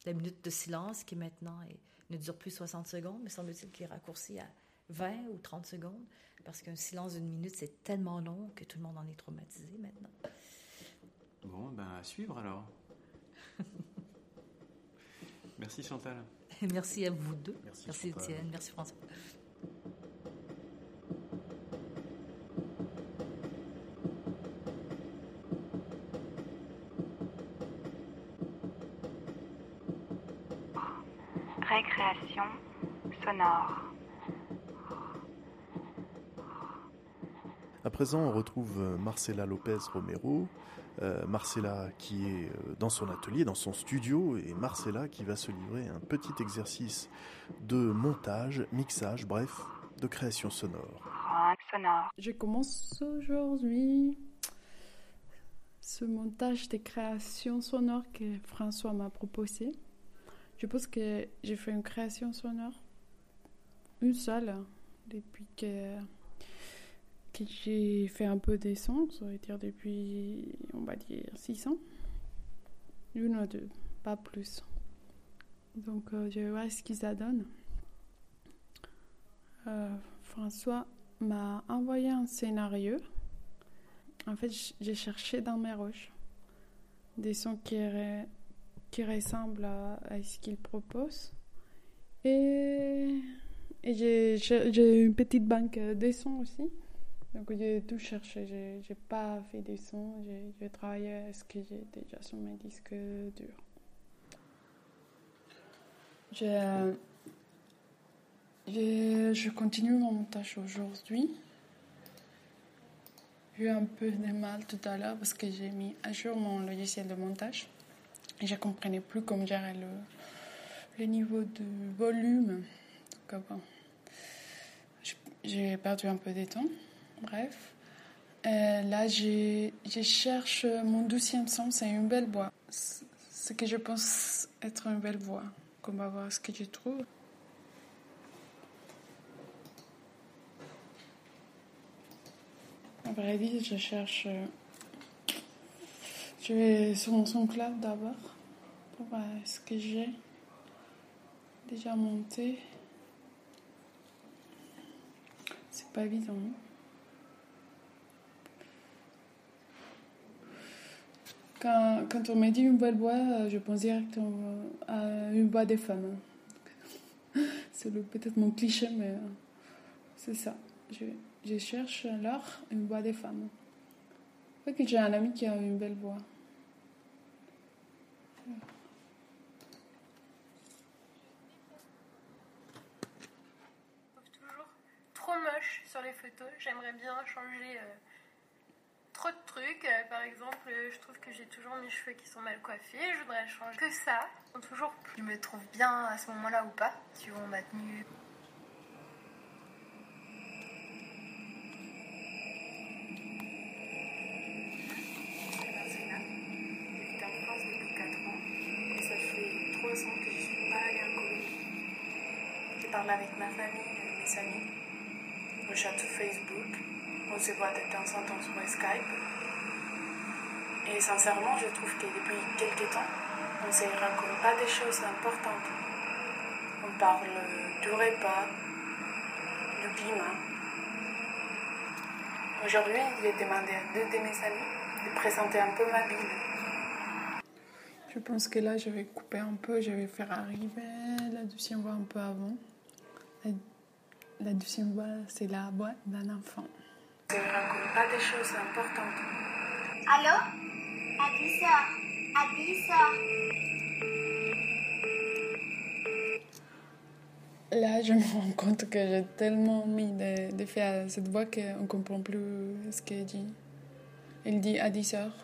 la minute de silence qui maintenant est, ne dure plus 60 secondes, mais semble-t-il qu'il est raccourci à 20 ou 30 secondes parce qu'un silence d'une minute c'est tellement long que tout le monde en est traumatisé maintenant. Bon, ben à suivre alors. (laughs) Merci Chantal. Merci à vous deux. Merci, Merci. Étienne. Merci François. vraie sonore. À présent, on retrouve euh, Marcela Lopez Romero. Euh, Marcela qui est euh, dans son atelier, dans son studio, et Marcela qui va se livrer à un petit exercice de montage, mixage, bref, de création sonore. sonore. Je commence aujourd'hui ce montage de création sonore que François m'a proposé. Je pense que j'ai fait une création sonore, une seule, depuis que, j'ai fait un peu des sons, ça veut dire depuis, on va dire, 6 ans. Une ou deux, pas plus. Donc euh, je vais voir ce que ça donne. Euh, François m'a envoyé un scénario. En fait, j'ai cherché dans mes roches des sons qui, re- qui ressemblent à, à ce qu'il propose. Et, et j'ai- une petite banque de sons aussi. Donc j'ai tout cherché. J'ai pas fait des sons. J'ai travaillé à ce que j'ai déjà sur mes disques durs. Je continue mon montage aujourd'hui. J'ai eu un peu de mal tout à l'heure parce que j'ai mis à jour mon logiciel de montage je ne comprenais plus comment gérer le, niveau de volume. Donc, euh, j'ai- perdu un peu de temps. Bref. Euh, là, je cherche mon douzième son, c'est une belle voix. Ce que je pense être une belle voix. On va voir ce que je trouve. À vrai je cherche. Euh, Je vais sur mon SoundCloud d'abord pour voir ce que j'ai déjà monté. C'est pas évident. hein. Quand, on m'a dit une belle voix, euh, je pense directement à une voix des femmes. (laughs) C'est le- peut-être mon cliché, mais euh, c'est ça. Je, je cherche alors une voix des femmes. Fait que j'ai un ami qui a une belle voix. Toujours trop moche sur les photos. J'aimerais bien changer euh, trop de trucs. Euh, par exemple, euh, je trouve que j'ai toujours mes cheveux qui sont mal coiffés. Je voudrais changer que ça. Toujours je me trouve bien à ce moment-là ou pas, suivant ma tenue. Marcella. J'habite en France depuis 4 ans et ça fait 3 ans que je suis pas allée en Colombie. Je parle avec ma famille et mes amis. On chat sur Facebook. On se voit de temps en temps sur Skype. Et sincèrement, je trouve que depuis quelques temps, on ne se raconte pas des choses importantes. On parle du repas, du climat. Aujourd'hui, j'ai demandé à deux de mes amis de présenter un peu ma ville. Je pense que là, je vais couper un peu, je vais faire arriver la deuxième voix un peu avant. La, la deuxième c'est la voix d'un enfant. Ne raconte pas des choses importantes. Allô? À 10h. À 10h. Là, je me rends compte que j'ai tellement mis de- d'effet à cette voix qu'on ne comprend plus ce qu'elle dit. Elle dit à 10 heures.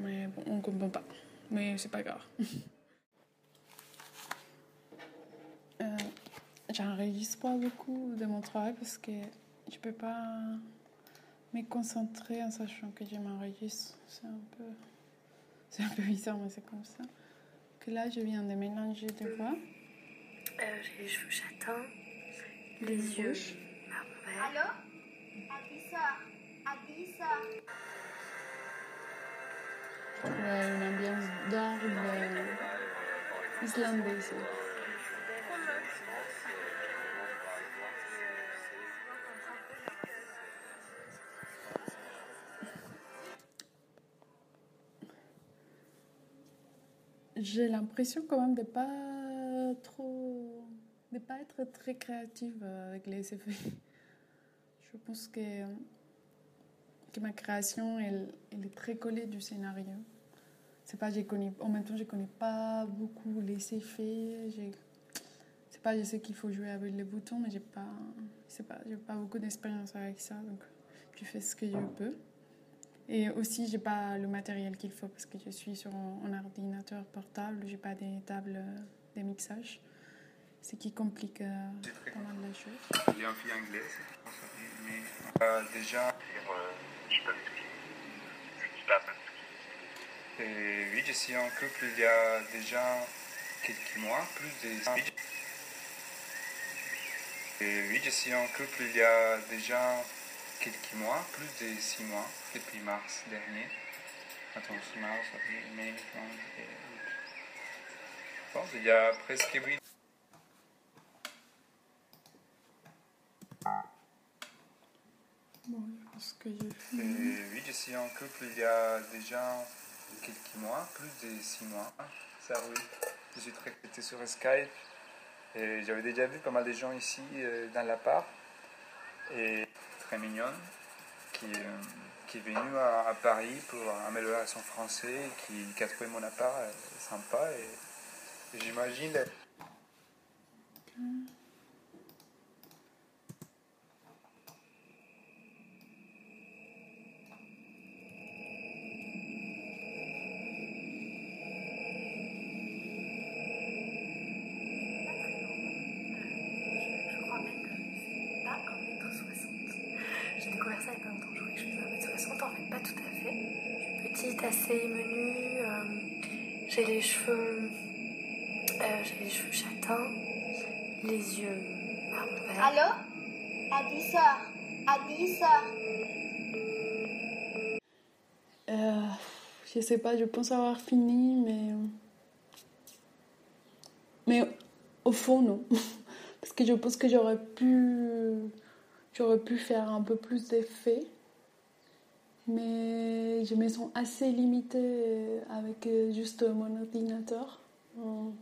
Mais bon, on ne comprend pas. Mais c'est pas grave. (laughs) Euh, J'enregistre pas beaucoup de mon travail parce que je peux pas me concentrer en sachant que je m'enregistre. C'est un peu... C'est un peu bizarre, mais c'est comme ça. Que là, je viens de mélanger des voix. Euh, j'ai les cheveux châtains, les yeux marbrés. Allô? 10h. À 10h. Ouais, une ambiance d'orgue islandaise. J'ai l'impression quand même de pas trop, de pas être très créative avec les effets. (laughs) Je pense que que ma création elle, elle est très collée du scénario. c'est pas, j'ai en même temps, je connais pas beaucoup les effets. C'est pas, je sais qu'il faut jouer avec les boutons, mais j'ai pas, pas, j'ai pas beaucoup d'expérience avec ça, donc je fais ce que je peux. Et aussi, j'ai pas le matériel qu'il faut parce que je suis sur un, ordinateur portable, j'ai pas des tables euh, de mixage, ce qui complique euh, pas mal la chose. Il est en fille anglaise, mais euh, déjà, euh, je tout. Et oui, je suis en couple il y a déjà quelques mois, plus de Et oui, je suis en couple il y a déjà quelques mois, plus de six mois, depuis mars dernier. Attends, c'est mars, avril, mai, juin. Je pense il y a presque huit Bon, que j'ai. Et oui, je suis en couple il y a déjà quelques mois, plus de six mois. Ça, oui. Je suis très connecté sur Skype. Et j'avais déjà vu pas mal de gens ici euh, dans l'appart. Et mignonne, qui, euh, qui est venue à, Paris pour améliorer son français, qui, qui a trouvé mon appart euh, sympa. Et, j'imagine. Je sais pas, je pense avoir fini, mais. Mais au fond, non. (laughs) Parce que je pense que j'aurais pu. J'aurais pu faire un peu plus d'effets. Mais je me sens assez limitée avec euh, juste mon ordinateur, mon,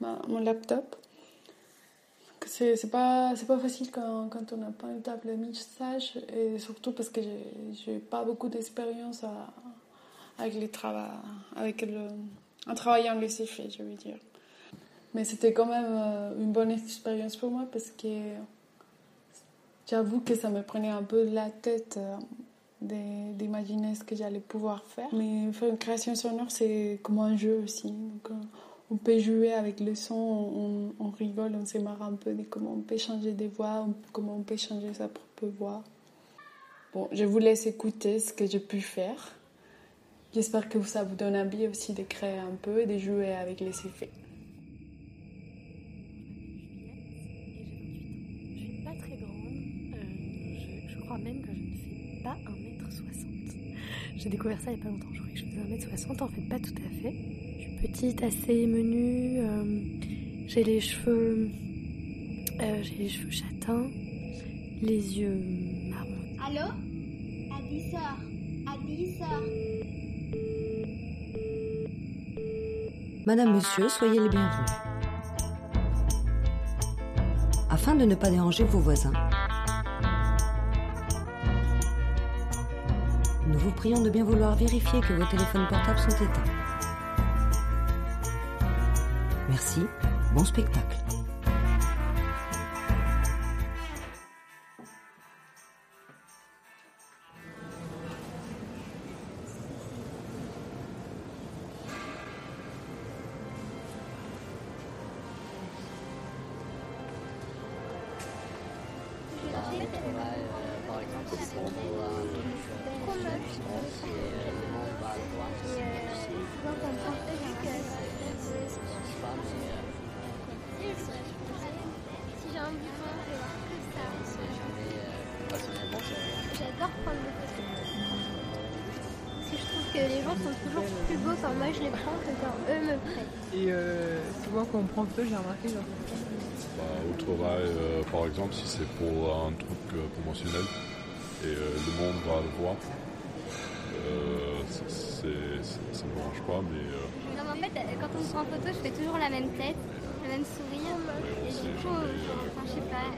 mon laptop. C'est pas, pas facile quand, quand on n'a pas une table mixage, et surtout parce que j'ai pas beaucoup d'expérience à- avec, les trava- avec le, les effets, je veux dire. Mais c'était quand même euh, une bonne expérience pour moi parce que j'avoue que ça me prenait un peu la tête euh, d'imaginer ce que j'allais pouvoir faire. Mais faire une création sonore, c'est comme un jeu aussi. Euh, on peut jouer avec le son, on, rigole, on se marre un peu de comment on peut changer des voix, comment on peut changer sa propre voix. Bon, je vous laisse écouter ce que j'ai pu faire. J'espère que ça vous donne envie aussi de créer un peu et de jouer avec les effets. Je suis pas très grande. Je, je crois même que je ne fais pas 1m60. J'ai découvert ça il n'y a pas longtemps. Je croyais que je faisais 1m60. En fait, pas tout à fait. Je suis petite, assez menue. euh, j'ai les cheveux. euh, j'ai les cheveux châtains. Les yeux marron. Allô? Adissor Adissor Madame, monsieur, soyez les bienvenus. Afin de ne pas déranger vos voisins, nous vous prions de bien vouloir vérifier que vos téléphones portables sont éteints. Merci, bon spectacle. J'adore prendre des photos. Parce que je trouve que les gens sont toujours plus beaux quand moi je les prends que quand eux me prennent. Et euh, souvent quand on prend photo, j'ai remarqué genre. Bah, au travail, euh, par exemple, si c'est pour un truc euh, promotionnel et euh, le monde va le voir, euh, ça ne me dérange pas, mais euh, Non, mais en fait, quand on se prend en photo, je fais toujours la même tête, le même sourire. Et du coup, enfin, je sais pas.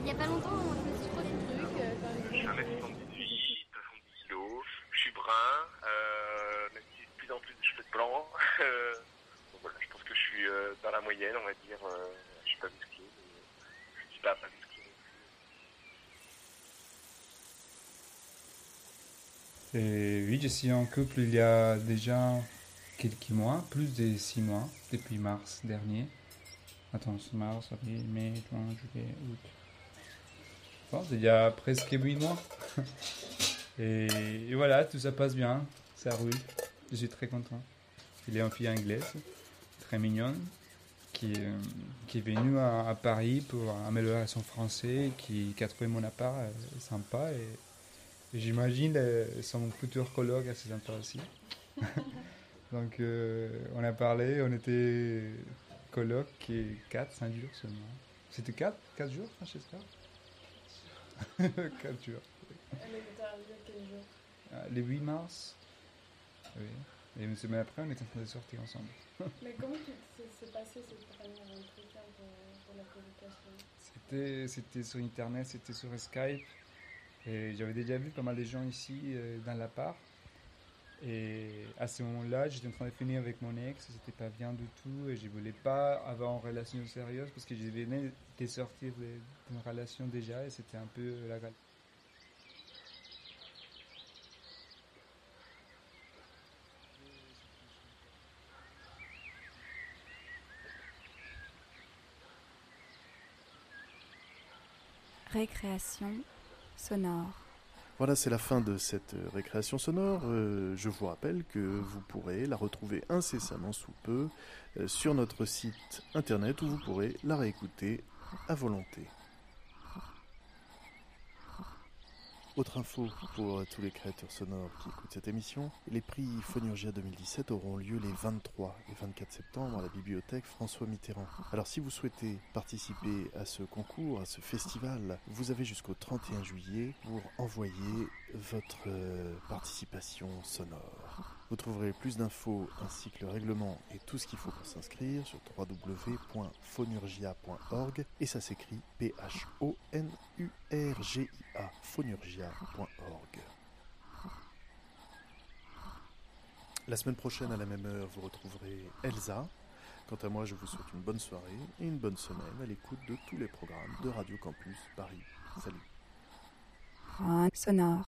Il y a pas longtemps, on me suis trop ce truc. euh, quand Je suis 1m78, 70 kg, je suis brun, euh, même si j'ai de plus en plus de cheveux blancs moyenne, on va dire. Euh, je suis pas musclé, mais je suis pas, pas musclé. Et oui, je suis en couple il y a déjà quelques mois, plus de six mois, depuis mars dernier. Attends, mars, avril, mai, juin, juillet, août. Bon, il y a presque huit mois. (laughs) et, voilà, tout ça passe bien, ça roule. Je suis très content. Il est en fille anglaise, très mignonne, qui, euh, est venue à, Paris pour améliorer son français, qui, a trouvé mon appart euh, sympa. Et j'imagine euh, son futur colloque assez sympa aussi. (laughs) Donc euh, on a parlé, on était colloque et 4, 5 jours seulement. C'était 4, 4 jours, Francesca? (laughs) 4 jours. Elle est arrivée quel jour? Ah, Le 8 mars. Oui. Et une semaine après, on était en train de sortir ensemble. (laughs) Mais comment s'est passé cette première entretien pour, pour la C'était, c'était sur Internet, c'était sur Skype. J'avais déjà vu pas mal de gens ici euh, dans l'appart. Et à ce moment-là, j'étais en train de finir avec mon ex, c'était pas bien du tout. Et je voulais pas avoir une relation sérieuse parce que je venais de sortir d'une relation déjà et c'était un peu la galère. Récréation Voilà, c'est la fin de cette euh, récréation sonore. Euh, je vous rappelle que vous pourrez la retrouver incessamment sous peu euh, sur notre site internet où vous pourrez la réécouter à volonté. Autre info pour euh, tous les créateurs sonores qui écoutent cette émission, les prix Phonurgia 2017 auront lieu les 23 et 24 septembre à la bibliothèque François Mitterrand. Alors si vous souhaitez participer à ce concours, à ce festival, vous avez jusqu'au 31 juillet pour envoyer votre euh, participation sonore. Vous trouverez plus d'infos ainsi que le règlement et tout ce qu'il faut pour s'inscrire sur www.phonurgia.org et ça s'écrit P-H-O-N-U-R-G-I-A phonurgia.org. La semaine prochaine à la même heure, vous retrouverez Elsa. Quant à moi, je vous souhaite une bonne soirée et une bonne semaine à l'écoute de tous les programmes de Radio Campus Paris. Salut. Sonore.